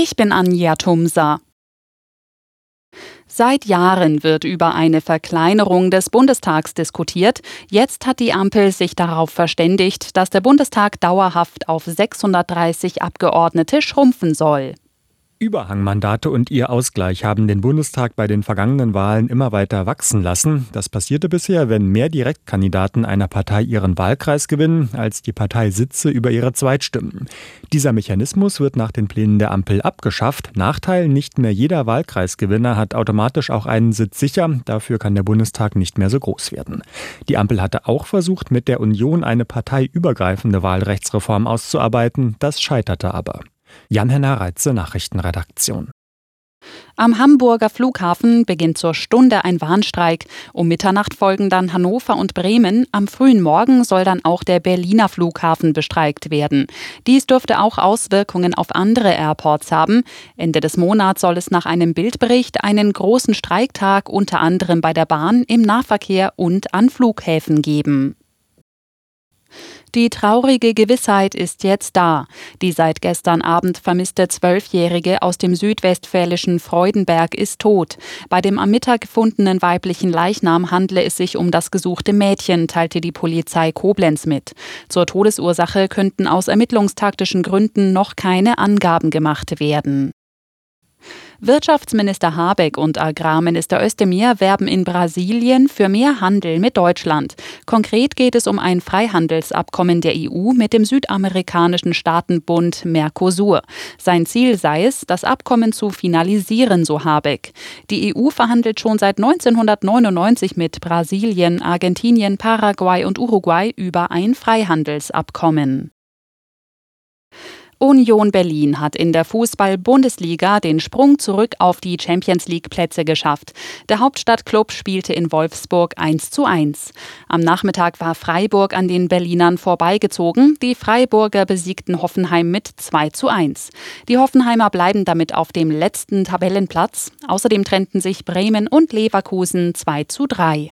Ich bin Anja Tumsa. Seit Jahren wird über eine Verkleinerung des Bundestags diskutiert. Jetzt hat die Ampel sich darauf verständigt, dass der Bundestag dauerhaft auf 630 Abgeordnete schrumpfen soll. Überhangmandate und ihr Ausgleich haben den Bundestag bei den vergangenen Wahlen immer weiter wachsen lassen. Das passierte bisher, wenn mehr Direktkandidaten einer Partei ihren Wahlkreis gewinnen, als die Partei Sitze über ihre Zweitstimmen. Dieser Mechanismus wird nach den Plänen der Ampel abgeschafft. Nachteil, nicht mehr jeder Wahlkreisgewinner hat automatisch auch einen Sitz sicher. Dafür kann der Bundestag nicht mehr so groß werden. Die Ampel hatte auch versucht, mit der Union eine parteiübergreifende Wahlrechtsreform auszuarbeiten. Das scheiterte aber. Jan-Henner Reitze, Nachrichtenredaktion. Am Hamburger Flughafen beginnt zur Stunde ein Warnstreik. Um Mitternacht folgen dann Hannover und Bremen. Am frühen Morgen soll dann auch der Berliner Flughafen bestreikt werden. Dies dürfte auch Auswirkungen auf andere Airports haben. Ende des Monats soll es nach einem Bildbericht einen großen Streiktag unter anderem bei der Bahn, im Nahverkehr und an Flughäfen geben. Die traurige Gewissheit ist jetzt da. Die seit gestern Abend vermisste Zwölfjährige aus dem südwestfälischen Freudenberg ist tot. Bei dem am Mittag gefundenen weiblichen Leichnam handle es sich um das gesuchte Mädchen, teilte die Polizei Koblenz mit. Zur Todesursache könnten aus ermittlungstaktischen Gründen noch keine Angaben gemacht werden. Wirtschaftsminister Habeck und Agrarminister Özdemir werben in Brasilien für mehr Handel mit Deutschland. Konkret geht es um ein Freihandelsabkommen der EU mit dem südamerikanischen Staatenbund Mercosur. Sein Ziel sei es, das Abkommen zu finalisieren, so Habeck. Die EU verhandelt schon seit 1999 mit Brasilien, Argentinien, Paraguay und Uruguay über ein Freihandelsabkommen. Union Berlin hat in der Fußball-Bundesliga den Sprung zurück auf die Champions League-Plätze geschafft. Der Hauptstadtklub spielte in Wolfsburg 1 zu 1. Am Nachmittag war Freiburg an den Berlinern vorbeigezogen. Die Freiburger besiegten Hoffenheim mit 2 zu 1. Die Hoffenheimer bleiben damit auf dem letzten Tabellenplatz. Außerdem trennten sich Bremen und Leverkusen 2 zu 3.